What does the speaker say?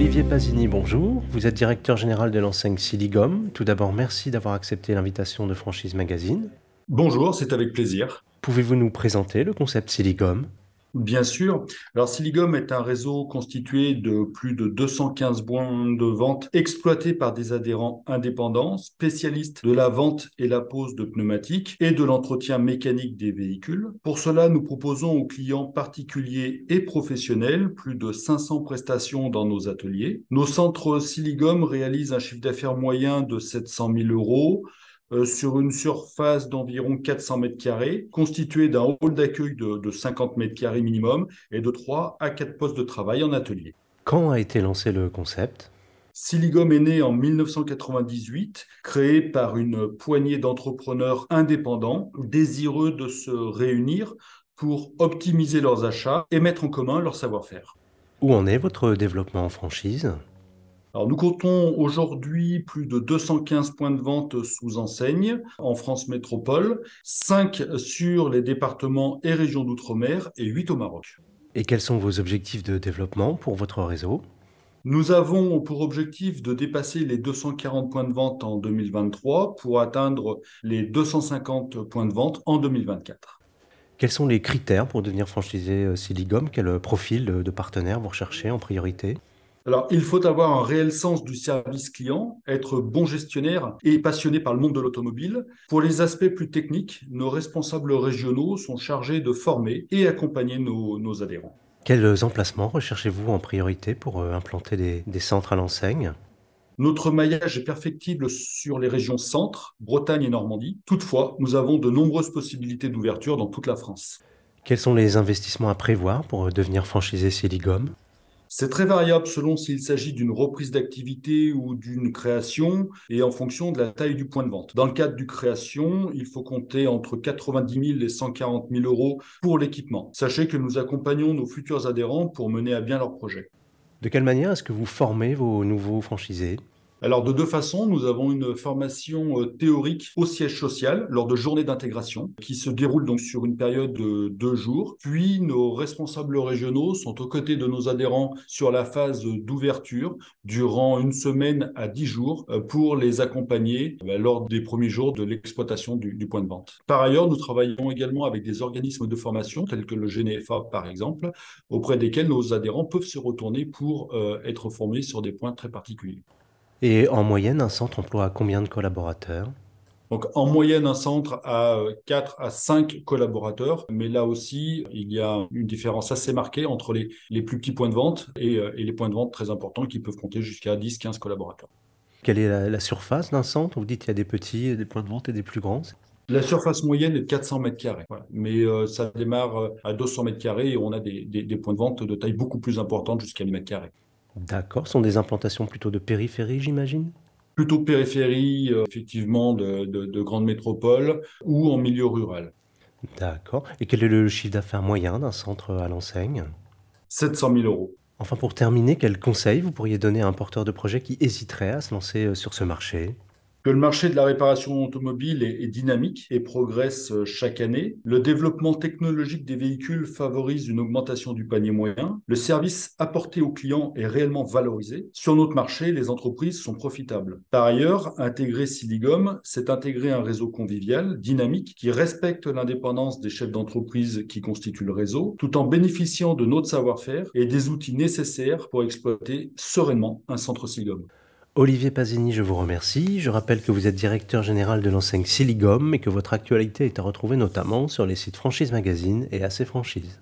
Olivier Pasini, bonjour. Vous êtes directeur général de l'enseigne Siligom. Tout d'abord, merci d'avoir accepté l'invitation de Franchise Magazine. Bonjour, c'est avec plaisir. Pouvez-vous nous présenter le concept Siligom? Bien sûr. Alors, Siligom est un réseau constitué de plus de 215 points de vente exploités par des adhérents indépendants, spécialistes de la vente et la pose de pneumatiques et de l'entretien mécanique des véhicules. Pour cela, nous proposons aux clients particuliers et professionnels plus de 500 prestations dans nos ateliers. Nos centres Siligom réalisent un chiffre d'affaires moyen de 700 000 euros euh, sur une surface d'environ 400 mètres carrés, constituée d'un hall d'accueil de, de 50 mètres carrés minimum et de 3 à 4 postes de travail en atelier. Quand a été lancé le concept? Siligom est né en 1998, créé par une poignée d'entrepreneurs indépendants désireux de se réunir pour optimiser leurs achats et mettre en commun leur savoir-faire. Où en est votre développement en franchise? Alors, nous comptons aujourd'hui plus de 215 points de vente sous enseigne en France métropole, 5 sur les départements et régions d'outre-mer et 8 au Maroc. Et quels sont vos objectifs de développement pour votre réseau? Nous avons pour objectif de dépasser les 240 points de vente en 2023 pour atteindre les 250 points de vente en 2024. Quels sont les critères pour devenir franchisé euh, Siligom Quel profil de partenaire vous recherchez en priorité? Alors, il faut avoir un réel sens du service client, être bon gestionnaire et passionné par le monde de l'automobile. Pour les aspects plus techniques, nos responsables régionaux sont chargés de former et accompagner nos, adhérents. Quels emplacements recherchez-vous en priorité pour euh, implanter des, des centres à l'enseigne? Notre maillage est perfectible sur les régions centre, Bretagne et Normandie. Toutefois, nous avons de nombreuses possibilités d'ouverture dans toute la France. Quels sont les investissements à prévoir pour euh, devenir franchisé Siligom c'est très variable selon s'il s'agit d'une reprise d'activité ou d'une création et en fonction de la taille du point de vente. Dans le cadre du création, il faut compter entre 90 000 et 140 000 euros pour l'équipement. Sachez que nous accompagnons nos futurs adhérents pour mener à bien leur projet. De quelle manière est-ce que vous formez vos nouveaux franchisés? Alors de deux façons, nous avons une formation euh, théorique au siège social lors de journées d'intégration qui se déroule donc sur une période de deux jours. Puis nos responsables régionaux sont aux côtés de nos adhérents sur la phase d'ouverture durant une semaine à dix jours euh, pour les accompagner euh, lors des premiers jours de l'exploitation du, point de vente. Par ailleurs, nous travaillons également avec des organismes de formation tels que le GNFA par exemple, auprès desquels nos adhérents peuvent se retourner pour être formés sur des points très particuliers. Et en moyenne, un centre emploie combien de collaborateurs? Donc, en moyenne, un centre a 4 à 5 collaborateurs, mais là aussi, il y a une différence assez marquée entre les, les plus petits points de vente et, euh, et, les points de vente très importants qui peuvent compter jusqu'à 10-15 collaborateurs. Quelle est la, surface d'un centre? Vous dites qu'il y a des petits, des points de vente et des plus grands. La surface moyenne est de 400 mètres carrés, mais euh, ça démarre euh, à 200 mètres carrés et on a des, des, des points de vente de taille beaucoup plus importante jusqu'à 1000 mètres carrés. D'accord. Ce sont des implantations plutôt de périphérie, j'imagine? Plutôt périphérie, euh, effectivement, de, grandes métropoles ou en milieu rural. D'accord. Et quel est le chiffre d'affaires moyen d'un centre à l'enseigne 700 000 euros. Enfin, pour terminer, quel conseil vous pourriez donner à un porteur de projet qui hésiterait à se lancer euh, sur ce marché? Que le marché de la réparation automobile est, dynamique et progresse euh, chaque année. Le développement technologique des véhicules favorise une augmentation du panier moyen. Le service apporté aux clients est réellement valorisé. Sur notre marché, les entreprises sont profitables. Par ailleurs, intégrer Siligom, c'est intégrer un réseau convivial, dynamique, qui respecte l'indépendance des chefs d'entreprise qui constituent le réseau, tout en bénéficiant de notre savoir-faire et des outils nécessaires pour exploiter sereinement un centre Siligom. Olivier Pasini, je vous remercie. Je rappelle que vous êtes directeur général de l'enseigne Siligom et que votre actualité est à retrouver notamment sur les sites Franchise Magazine et AC Franchise.